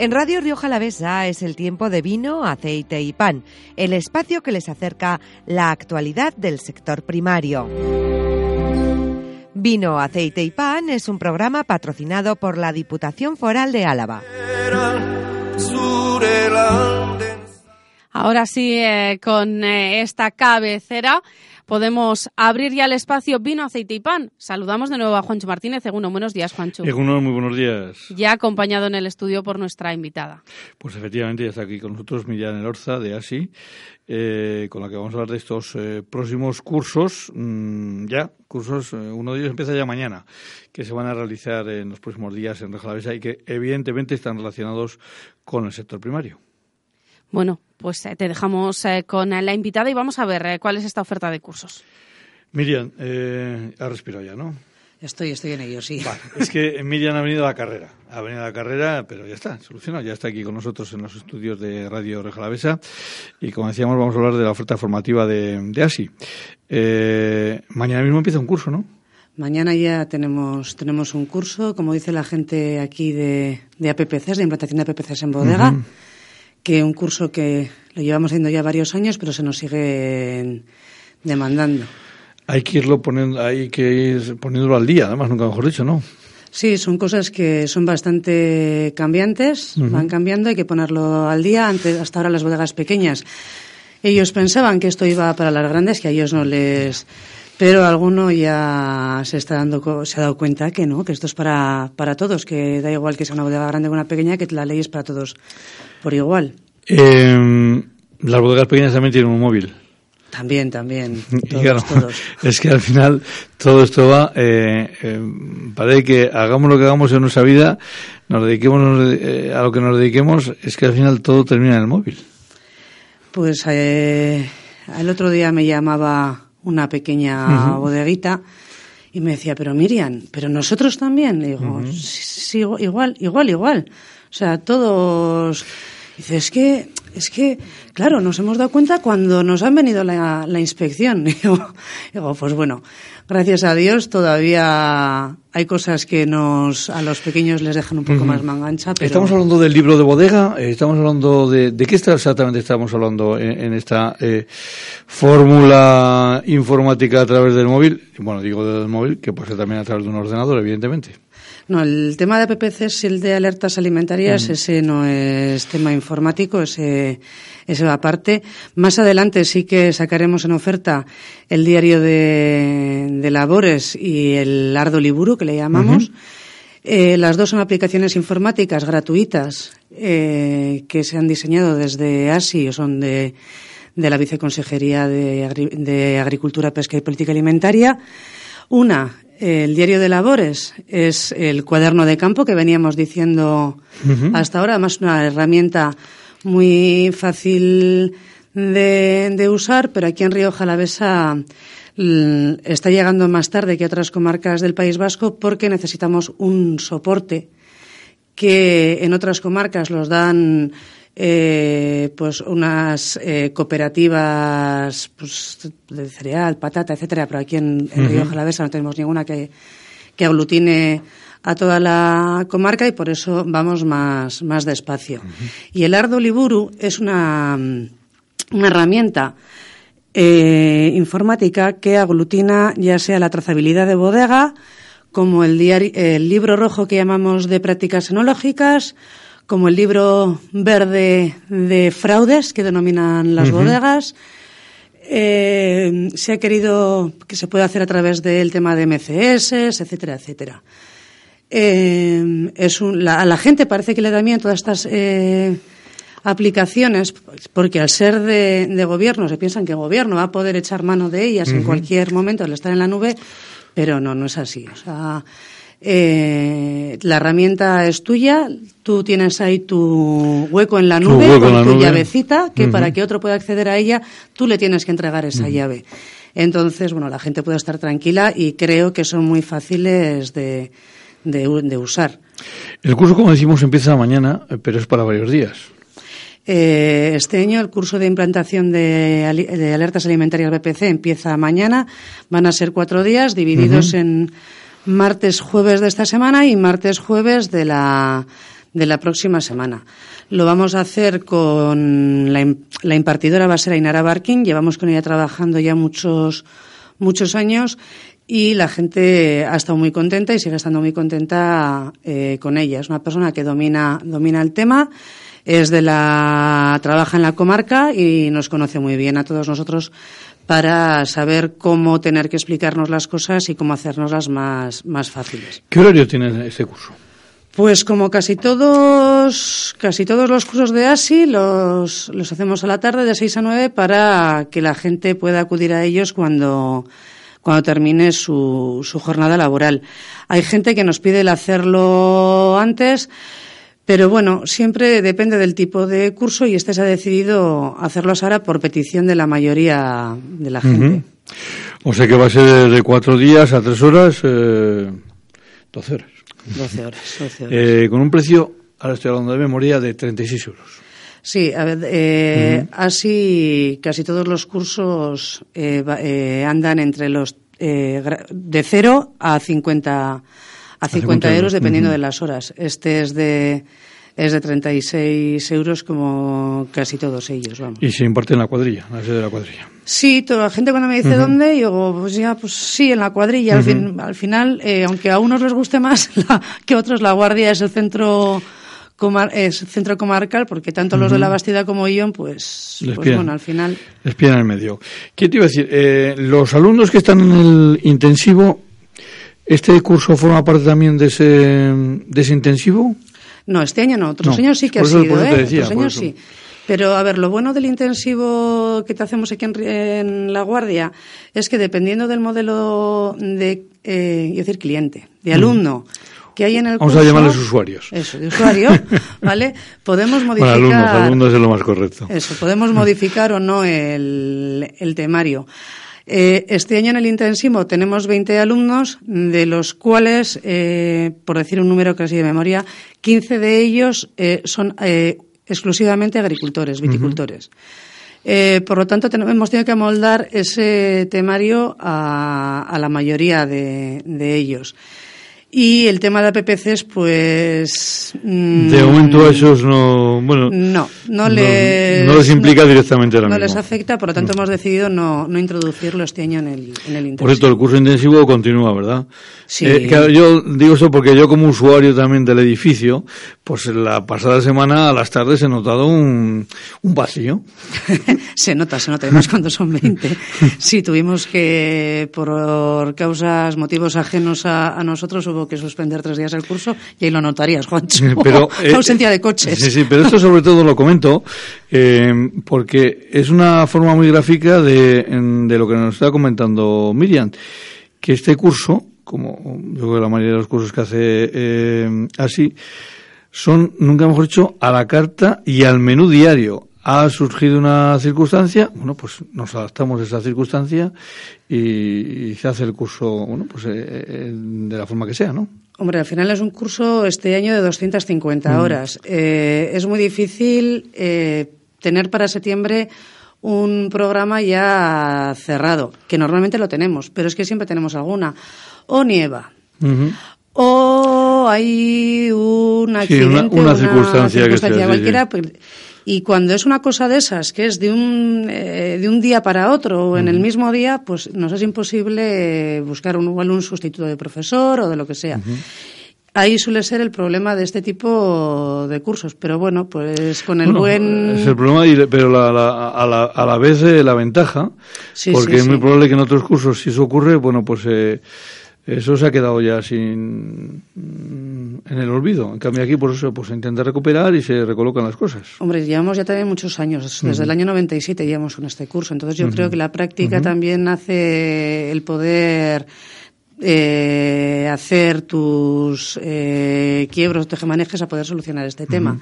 En Radio Rioja Alavesa es el tiempo de vino, aceite y pan, el espacio que les acerca la actualidad del sector primario. Vino, aceite y pan es un programa patrocinado por la Diputación Foral de Álava. Ahora sí, eh, con eh, esta cabecera podemos abrir ya el espacio vino, aceite y pan. Saludamos de nuevo a Juancho Martínez. Eguno, buenos días, Juancho. Eguno, muy buenos días. Ya acompañado en el estudio por nuestra invitada. Pues efectivamente ya está aquí con nosotros Miriam Elorza de ASI, eh, con la que vamos a hablar de estos eh, próximos cursos, mm, ya, cursos, eh, uno de ellos empieza ya mañana, que se van a realizar en los próximos días en Reja y que evidentemente están relacionados con el sector primario. Bueno, pues eh, te dejamos eh, con la invitada y vamos a ver eh, cuál es esta oferta de cursos. Miriam, eh, ha respirado ya, ¿no? Estoy, estoy en ello, sí. Vale, es que Miriam ha venido a la carrera, ha venido a la carrera, pero ya está, solucionado, ya está aquí con nosotros en los estudios de Radio Rejalavesa y como decíamos vamos a hablar de la oferta formativa de, de ASI. Eh, mañana mismo empieza un curso, ¿no? Mañana ya tenemos, tenemos un curso, como dice la gente aquí de, de APPCs, de implantación de APPCs en bodega. Uh -huh que un curso que lo llevamos haciendo ya varios años, pero se nos sigue demandando. Hay que irlo poniendo, hay que ir poniéndolo al día, además, nunca mejor dicho, ¿no? Sí, son cosas que son bastante cambiantes, uh -huh. van cambiando, hay que ponerlo al día. Antes, hasta ahora las bodegas pequeñas, ellos pensaban que esto iba para las grandes, que a ellos no les pero alguno ya se está dando se ha dado cuenta que no que esto es para, para todos que da igual que sea una bodega grande o una pequeña que la ley es para todos por igual eh, las bodegas pequeñas también tienen un móvil también, también. Todos, claro, todos. Es que al final todo esto va, eh, eh, parece que hagamos lo que hagamos en nuestra vida, nos dediquemos eh, a lo que nos dediquemos, es que al final todo termina en el móvil. Pues eh, el otro día me llamaba una pequeña uh -huh. bodeguita y me decía, pero Miriam, pero nosotros también. Le digo, uh -huh. sí, sí, igual, igual, igual. O sea, todos. Dice, es que, es que, claro, nos hemos dado cuenta cuando nos han venido la, la inspección. Digo, digo, pues bueno, gracias a Dios todavía hay cosas que nos a los pequeños les dejan un poco uh -huh. más mangancha. Pero... Estamos hablando del libro de bodega, eh, estamos hablando de, de qué está exactamente estamos hablando en, en esta eh, fórmula informática a través del móvil. Bueno, digo del móvil, que puede ser también a través de un ordenador, evidentemente. No, el tema de APPCs y el de alertas alimentarias, mm. ese no es tema informático, ese, ese va aparte. Más adelante sí que sacaremos en oferta el diario de, de labores y el Ardo Liburu, que le llamamos. Eh, las dos son aplicaciones informáticas gratuitas eh, que se han diseñado desde ASI o son de, de la Viceconsejería de, Agri de Agricultura, Pesca y Política Alimentaria. Una el diario de labores es el cuaderno de campo que veníamos diciendo uh -huh. hasta ahora, además una herramienta muy fácil de, de, usar, pero aquí en Río Jalavesa está llegando más tarde que otras comarcas del País Vasco porque necesitamos un soporte que en otras comarcas los dan eh, pues unas eh, cooperativas pues, de cereal, patata, etcétera, pero aquí en, en uh -huh. Río Jalavesa no tenemos ninguna que, que aglutine a toda la comarca y por eso vamos más, más despacio. Uh -huh. Y el Ardo Liburu es una, una herramienta eh, informática que aglutina ya sea la trazabilidad de bodega, como el, diario, el libro rojo que llamamos de prácticas enológicas, como el libro verde de fraudes que denominan las uh -huh. bodegas. Eh, se ha querido que se pueda hacer a través del tema de MCS, etcétera, etcétera. Eh, es un, la, a la gente parece que le da miedo todas estas eh, aplicaciones, porque al ser de, de, gobierno se piensan que el gobierno va a poder echar mano de ellas uh -huh. en cualquier momento al estar en la nube, pero no, no es así. O sea, eh, la herramienta es tuya, tú tienes ahí tu hueco en la nube tu con la tu nube. llavecita, que uh -huh. para que otro pueda acceder a ella, tú le tienes que entregar esa uh -huh. llave. Entonces, bueno, la gente puede estar tranquila y creo que son muy fáciles de, de, de usar. El curso, como decimos, empieza mañana, pero es para varios días. Eh, este año el curso de implantación de, de, alertas alimentarias BPC empieza mañana. Van a ser cuatro días divididos uh -huh. en martes, jueves de esta semana y martes, jueves de la, de la próxima semana. Lo vamos a hacer con la, la impartidora va a ser Ainara Barkin. Llevamos con ella trabajando ya muchos muchos años y la gente ha estado muy contenta y sigue estando muy contenta eh, con ella. Es una persona que domina, domina el tema, es de la, trabaja en la comarca y nos conoce muy bien a todos nosotros para saber cómo tener que explicarnos las cosas y cómo hacernoslas más, más fáciles. ¿Qué horario tiene ese curso? Pues como casi todos, casi todos los cursos de ASI los, los hacemos a la tarde de 6 a 9 para que la gente pueda acudir a ellos cuando, cuando termine su, su jornada laboral. Hay gente que nos pide el hacerlo antes, pero bueno, siempre depende del tipo de curso y este se ha decidido hacerlo ahora por petición de la mayoría de la gente. O sea que va a ser de cuatro días a tres horas, eh, doce horas. Doce horas, doce horas. Eh, con un precio, ahora estoy hablando de memoria, de 36 euros. Sí, a ver, eh, así casi todos los cursos eh, eh, andan entre los eh, de 0 a 50 a 50 50 euros dependiendo de las horas. Este es de es de 36 euros como casi todos ellos, vamos. Y se imparte en la cuadrilla, en la sede de la cuadrilla. Sí, toda la gente cuando me dice dónde, yo digo, pues ya, pues sí, en la cuadrilla. al, fin- al final, eh, aunque a unos les guste más la- que a otros, la guardia es el centro comar- es centro comarcal, porque tanto los de la Bastida como Ion, pues, Les pues piden. bueno, al final. Espía en el medio. ¿Qué te iba a decir? Eh, los alumnos que están en el intensivo, ¿este curso forma parte también de ese, de ese intensivo? No, este año no, otros No, años sí que por ha eso- sido, ¿eh? decía, otros años sí. Pero a ver, lo bueno del intensivo que te hacemos aquí en, en La Guardia es que dependiendo del modelo de, eh, decir cliente, de alumno que hay en el Vamos curso. a llamarles usuarios. Eso, de usuario, ¿vale? Podemos Bueno, modificar. alumnos, alumnos es lo más correcto. Eso, podemos modificar o no el, el temario. Eh, este año en el intensivo tenemos 20 alumnos, de los cuales, eh, por decir un número casi de memoria, 15 de ellos eh, son eh, exclusivamente agricultores, viticultores. Eh, por lo tanto, hemos tenido que amoldar ese temario a, a la mayoría de, de ellos. Y el tema de APPCs, pues... mm, De momento a esos no, bueno, no, no les, no les implica directamente ahora no mismo. les afecta, por lo tanto hemos decidido no, no introducirlo este año en el, en el Por intensivo. el curso intensivo continúa, ¿verdad? Sí. Eh, claro, yo digo eso porque yo como usuario también del edificio, pues la pasada semana a las tardes he notado un, un vacío. se nota, se nota, además cuando son 20. Sí, tuvimos que, por causas, motivos ajenos a, a nosotros, hubo que suspender tres días el curso y ahí lo notarías, Juancho. Pero, eh, ausencia de coches. Sí, sí, pero esto sobre todo lo comento eh, porque es una forma muy gráfica de, de lo que nos está comentando Miriam, que este curso, como yo creo que la mayoría de los cursos que hace eh, así, son, nunca mejor dicho, a la carta y al menú diario. Ha surgido una circunstancia, bueno, pues nos adaptamos a esa circunstancia y, y se hace el curso, bueno, pues eh, eh, de la forma que sea, ¿no? Hombre, al final es un curso este año de 250 Mm. horas. Eh, es muy difícil eh, tener para septiembre un programa ya cerrado, que normalmente lo tenemos, pero es que siempre tenemos alguna. O nieva, o hay un Sí, accidente, una- una circunstancia que sea, cualquiera. sí. pues, y cuando es una cosa de esas, que es de un, eh, de un día para otro o en el mismo día, pues nos es imposible buscar un, igual un sustituto de profesor o de lo que sea. Ahí suele ser el problema de este tipo de cursos, pero bueno, pues con el Bueno, buen... Es el problema, pero la- la- a, la, a la vez eh, la ventaja, Sí, porque sí, es muy probable que en otros cursos, si eso ocurre, bueno, pues eh, eso se ha quedado ya sin en el olvido. En cambio aquí, por eso, pues se intenta recuperar y se recolocan las cosas. Hombre, llevamos ya también muchos años, desde el año 97 llevamos con este curso, entonces yo creo que la práctica también hace el poder eh, hacer tus eh, quiebros, tejemanejes a poder solucionar este tema.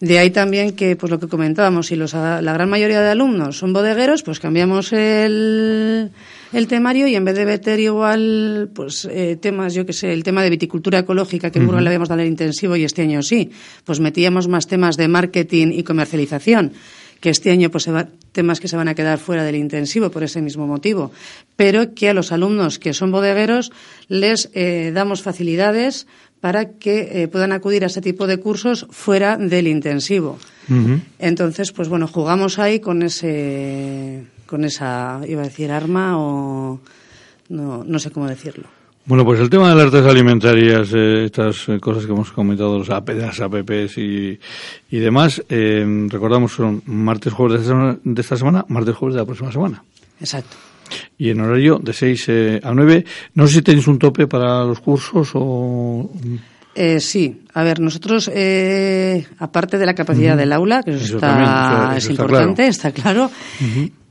De ahí también que, pues lo que comentábamos, si los, la gran mayoría de alumnos son bodegueros, pues cambiamos el, el temario y en vez de meter igual, pues eh, temas, yo que sé, el tema de viticultura ecológica que en Burgos le habíamos dado el intensivo y este año sí, pues metíamos más temas de marketing y comercialización que este año pues se va- temas que se van a quedar fuera del intensivo por ese mismo motivo, pero que a los alumnos que son bodegueros les eh, damos facilidades para que eh, puedan acudir a ese tipo de cursos fuera del intensivo. Entonces, pues bueno, jugamos ahí con ese, con esa, iba a decir arma o no, no sé cómo decirlo. Bueno, pues el tema de las alertas alimentarias, eh, estas eh, cosas que hemos comentado, los AP, las APPs y, y demás, eh, recordamos son martes, jueves de esta, semana, martes, jueves de la próxima semana. Exacto. Y en horario de 6 a 9. No sé si tenéis un tope para los cursos o... sí, a ver, nosotros, aparte de la capacidad del aula, que eso, está, es importante, está claro,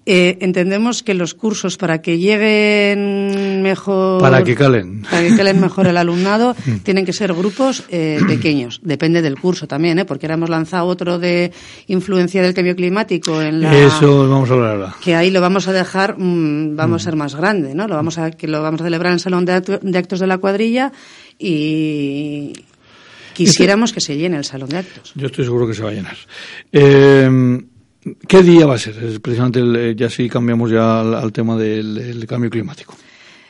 eh, entendemos que los cursos para que lleguen mejor para que calen. Para que calen mejor el alumnado mm. tienen que ser grupos eh, pequeños. Depende del curso también ¿eh? porque ahora hemos lanzado otro de influencia del cambio climático en la eso vamos a hablar ahora. que ahí lo vamos a dejar mm, vamos a ser más grande no lo vamos a que lo vamos a celebrar en el salón de, actos de la cuadrilla y quisiéramos que se llene el salón de actos. Yo estoy seguro que se va a llenar. Eh, ¿Qué día va a ser? Precisamente eh, ya sí cambiamos ya al, tema del, cambio climático.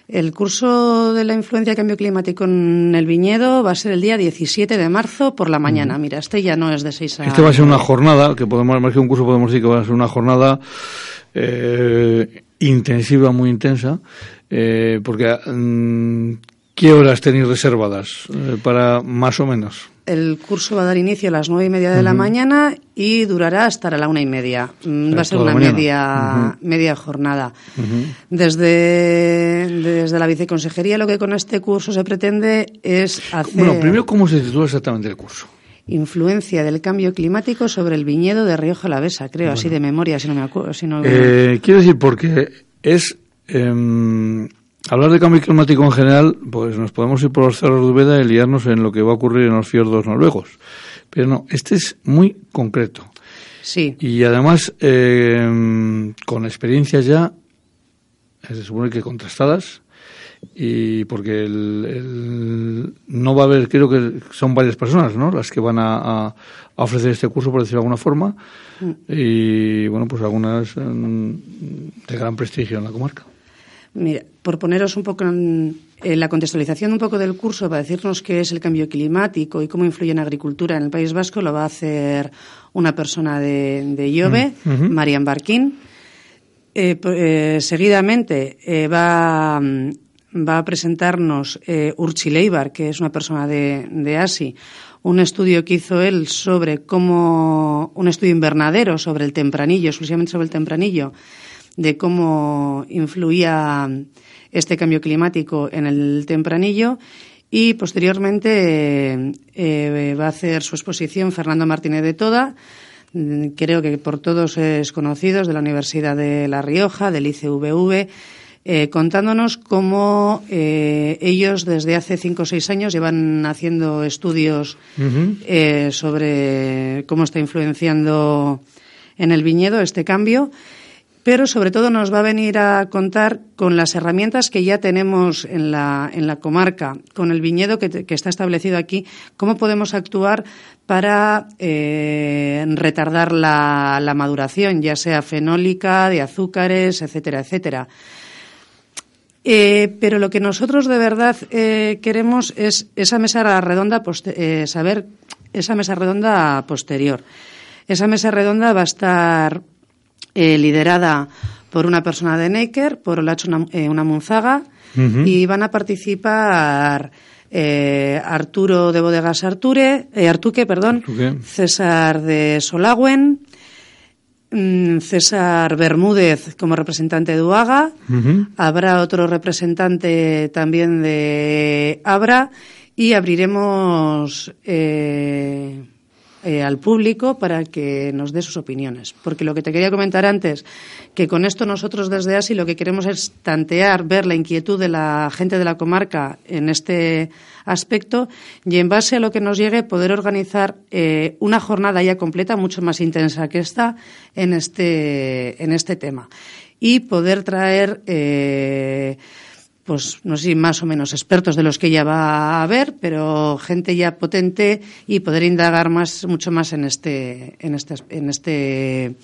El curso de la influencia del cambio climático en el viñedo va a ser el día 17 de marzo por la mañana. Mira, este ya no es de 6 a... Este va a ser una jornada, que podemos, más que un curso podemos decir que va a ser una jornada eh, intensiva, muy intensa, eh, porque mm, ¿qué horas tenéis reservadas para más o menos? El curso va a dar inicio a las nueve y media de la mañana y durará hasta la una y media. Mm, va a ser una media, media jornada. desde, desde la viceconsejería lo que con este curso se pretende es hacer... Bueno, primero, ¿cómo se titula exactamente el curso? Influencia del cambio climático sobre el viñedo de Rioja Alavesa, creo, así de memoria, si no me acuerdo. Si no... Eh, quiero decir, porque es... Em, Hablar de cambio climático en general, pues nos podemos ir por los cerros de Ubeda y liarnos en lo que va a ocurrir en los fiordos noruegos. Pero no, este es muy concreto. Sí. Y además, eh, con experiencias ya, se supone que contrastadas, y porque el, no va a haber, creo que son varias personas, ¿no? Las que van a, ofrecer este curso, por decirlo de alguna forma, mm. y bueno, pues algunas mm, de gran prestigio en la comarca. Mira, por poneros un poco en, la contextualización un poco del curso, para decirnos qué es el cambio climático y cómo influye en la agricultura en el País Vasco, lo va a hacer una persona de, de IOBE, mm, Marian Barquín. Eh, eh, seguidamente eh, va, va, a presentarnos Urchi Leibar, que es una persona de, de ASI, un estudio que hizo él sobre cómo, un estudio invernadero sobre el tempranillo, exclusivamente sobre el tempranillo, de cómo influía este cambio climático en el tempranillo y posteriormente eh, va a hacer su exposición Fernando Martínez de Toda, mm, creo que por todos es conocido, de la Universidad de La Rioja, del ICVV, eh, contándonos cómo eh, ellos desde hace cinco o seis años llevan haciendo estudios sobre cómo está influenciando en el viñedo este cambio pero sobre todo nos va a venir a contar con las herramientas que ya tenemos en la, en la comarca, con el viñedo que, está establecido aquí, cómo podemos actuar para eh, retardar la, maduración, ya sea fenólica, de azúcares, etcétera, etcétera. Eh, pero lo que nosotros de verdad eh, queremos es esa mesa redonda, saber esa mesa redonda posterior. Esa mesa redonda va a estar eh, liderada por una persona de Necker, por Olacho una, eh, una Munzaga, y van a participar eh, Arturo de Bodegas Arture, Artuque, perdón, César de Solagüen, mm, César Bermúdez como representante de Uaga, habrá otro representante también de Abra y abriremos eh, al público para que nos dé sus opiniones. Porque lo que te quería comentar antes, que con esto nosotros desde ASI lo que queremos es tantear, ver la inquietud de la gente de la comarca en este aspecto y en base a lo que nos llegue poder organizar eh, una jornada ya completa, mucho más intensa que esta, en este, en este tema. Y poder traer. Eh, pues no sé más o menos expertos de los que ya va a haber, pero gente ya potente y poder indagar más, mucho más en este, en este, en este,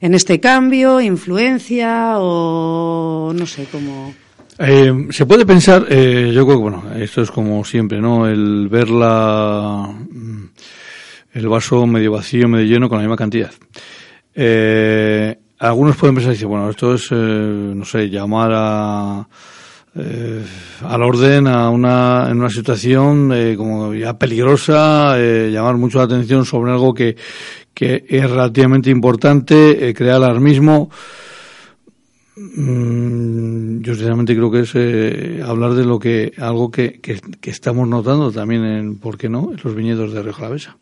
en este cambio, influencia o no sé cómo. Eh, se puede pensar, eh, yo creo que, bueno, esto es como siempre, ¿no? El ver la, mm, el vaso medio vacío, medio lleno con la misma cantidad. Eh, algunos pueden pensar, dice, bueno, esto es, eh, no sé, llamar a, eh, al orden a una, en una situación eh, como ya peligrosa, eh, llamar mucho la atención sobre algo que, que es relativamente importante, eh, crear alarmismo. Mm, yo sinceramente creo que es eh, hablar de lo que algo que, que, estamos notando también en, ¿por qué no?, en los viñedos de Rioja Alavesa.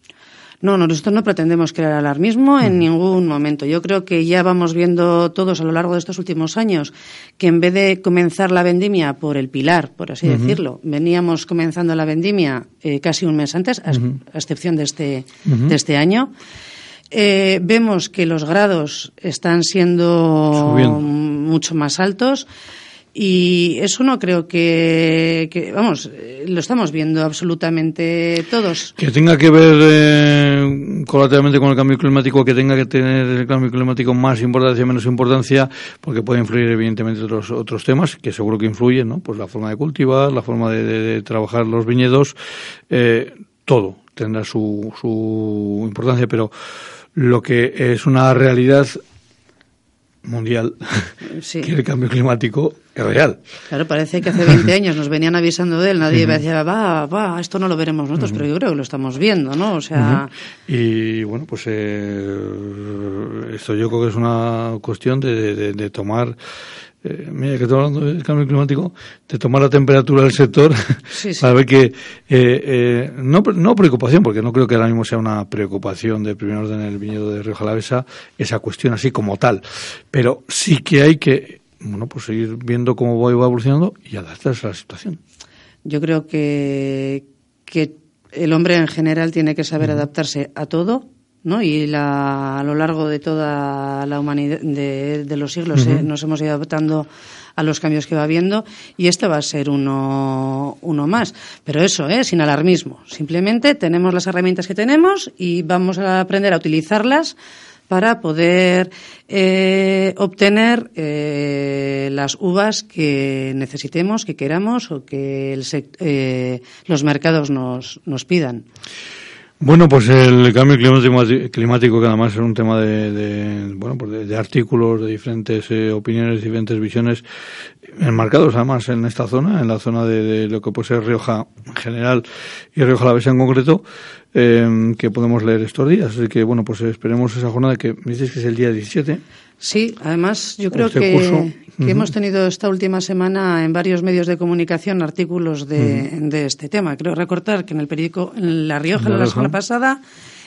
No, no, nosotros no pretendemos crear alarmismo en ningún momento. Yo creo que ya vamos viendo todos a lo largo de estos últimos años que en vez de comenzar la vendimia por el pilar, por así uh -huh. decirlo, veníamos comenzando la vendimia eh, casi un mes antes, a, uh -huh. a excepción de este, uh -huh. de este año. Eh, vemos que los grados están siendo Subiendo. mucho más altos. Y eso no creo que, que, vamos, lo estamos viendo absolutamente todos. Que tenga que ver eh, colateralmente con el cambio climático, que tenga que tener el cambio climático más importancia, menos importancia, porque puede influir evidentemente otros otros temas que seguro que influyen, ¿no? Pues la forma de cultivar, la forma de, de, de trabajar los viñedos, eh, todo tendrá su, su importancia, pero lo que es una realidad mundial sí. que el cambio climático es real. Claro, parece que hace 20 años nos venían avisando de él, nadie uh -huh. decía, va, va, esto no lo veremos nosotros, uh -huh. pero yo creo que lo estamos viendo, ¿no? O sea... Uh -huh. Y bueno, pues eh, esto yo creo que es una cuestión de, de, de tomar eh, mira que estoy hablando del cambio climático, de tomar la temperatura del sector sí, sí. para ver que, eh, eh, no, no preocupación, porque no creo que ahora mismo sea una preocupación de primer orden en el viñedo de Rioja Alavesa, esa cuestión así como tal, pero sí que hay que, bueno, pues seguir viendo cómo va evolucionando y adaptarse a la situación. Yo creo que, que el hombre en general tiene que saber adaptarse a todo, ¿no? Y la, a lo largo de toda la humanidad, de, de los siglos, uh -huh. eh, nos hemos ido adaptando a los cambios que va habiendo y este va a ser uno, uno más. Pero eso, ¿eh? sin alarmismo. Simplemente tenemos las herramientas que tenemos y vamos a aprender a utilizarlas para poder eh, obtener eh, las uvas que necesitemos, que queramos o que el, eh, los mercados nos, nos pidan. Bueno, pues el cambio climático, que además es un tema de, de bueno, pues de, de, artículos, de diferentes eh, opiniones, diferentes visiones, enmarcados además en esta zona, en la zona de, de lo que puede ser Rioja en general y Rioja Alavesa en concreto, eh, que podemos leer estos días. Así que, bueno, pues esperemos esa jornada que me dices que es el día 17. Sí, además yo creo este que, curso. que uh -huh. hemos tenido esta última semana en varios medios de comunicación artículos de, uh -huh. de este tema. Creo recordar que en el periódico en La Rioja la, la semana pasada,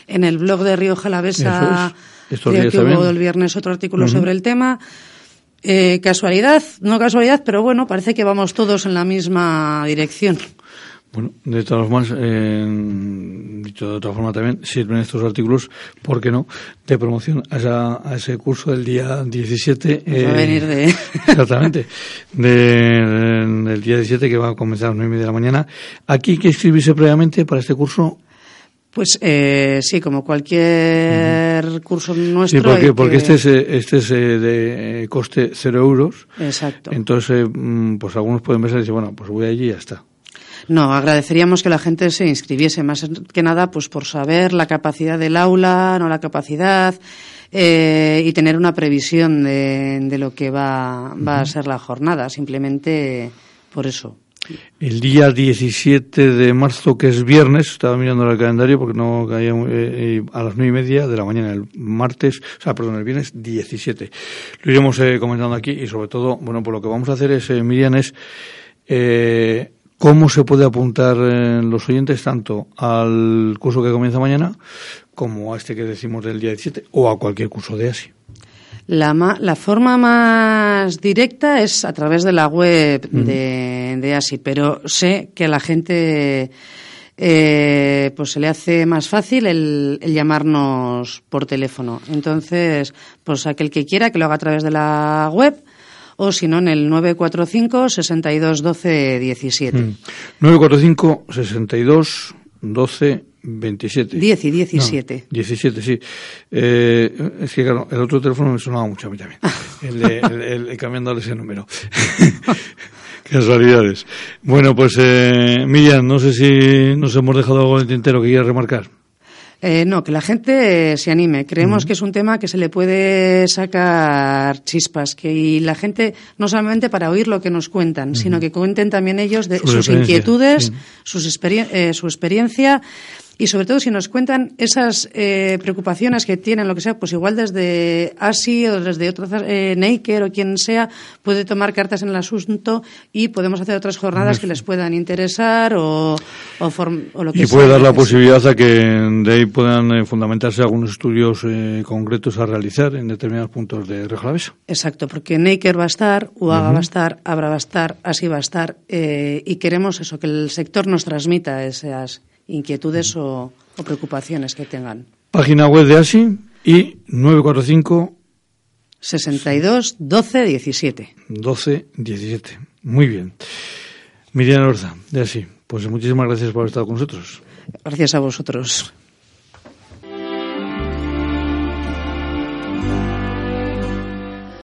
en el blog de Rioja Alavesa, es. creo que hubo el viernes otro artículo uh -huh. sobre el tema. Eh, casualidad, no casualidad, pero bueno, parece que vamos todos en la misma dirección. Bueno, de todas formas, eh, dicho de otra forma también, sirven estos artículos, ¿por qué no?, de promoción a, esa, a ese curso del día 17. Eh, va a venir de... Exactamente, de, del día 17 que va a comenzar a las 9 y media de la mañana. Aquí hay que inscribirse previamente para este curso. Pues eh, sí, como cualquier uh -huh. curso nuestro. Sí, porque, porque que... este es, este es de coste cero euros. Exacto. Entonces, mm, pues algunos pueden pensar y decir, bueno, pues voy allí y ya está. No, agradeceríamos que la gente se inscribiese, más que nada pues por saber la capacidad del aula, no la capacidad, eh, y tener una previsión de, de lo que va, uh -huh. a ser la jornada, simplemente por eso. El día 17 de marzo, que es viernes, estaba mirando el calendario porque no caía eh, a las nueve y media de la mañana, el martes, o sea, perdón, el viernes 17. Lo iremos eh, comentando aquí y sobre todo, bueno, pues lo que vamos a hacer es, eh, Miriam, es eh, ¿Cómo se puede apuntar eh, los oyentes tanto al curso que comienza mañana como a este que decimos del día 17 o a cualquier curso de ASI? La, la forma más directa es a través de la web uh -huh. de, de, ASI, pero sé que a la gente eh, pues se le hace más fácil el, el, llamarnos por teléfono. Entonces, pues aquel que quiera que lo haga a través de la web o si no en el 945 62 12 17. Mm. 945 62 12 27. 10 y 17. No, 17, sí. Eh, es que claro, el otro teléfono me sonaba mucho a mí también. el, el, el, cambiándole ese número. Casualidades. Bueno, pues eh, Miriam, no sé si nos hemos dejado algo en el tintero que quieras remarcar. Eh, no, que la gente se anime. Creemos que es un tema que se le puede sacar chispas, que y la gente no solamente para oír lo que nos cuentan, sino que cuenten también ellos de sus inquietudes, sus eh, su experiencia y sobre todo si nos cuentan esas eh, preocupaciones que tienen, lo que sea, pues igual desde ASI o desde otro eh, Naker o quien sea, puede tomar cartas en el asunto y podemos hacer otras jornadas que les puedan interesar o, o, lo que y puede dar la posibilidad a que de ahí puedan eh, fundamentarse algunos estudios eh, concretos a realizar en determinados puntos de Rejalavesa. Exacto, porque Naker va a estar, UAGA va a estar, Abra va a estar, ASI va a estar y queremos eso, que el sector nos transmita esas inquietudes o, preocupaciones que tengan. Página web de ASI y 945 62 12 17. 12 17. Muy bien. Miriam Orza, de ASI, pues muchísimas gracias por haber estado con nosotros. Gracias a vosotros.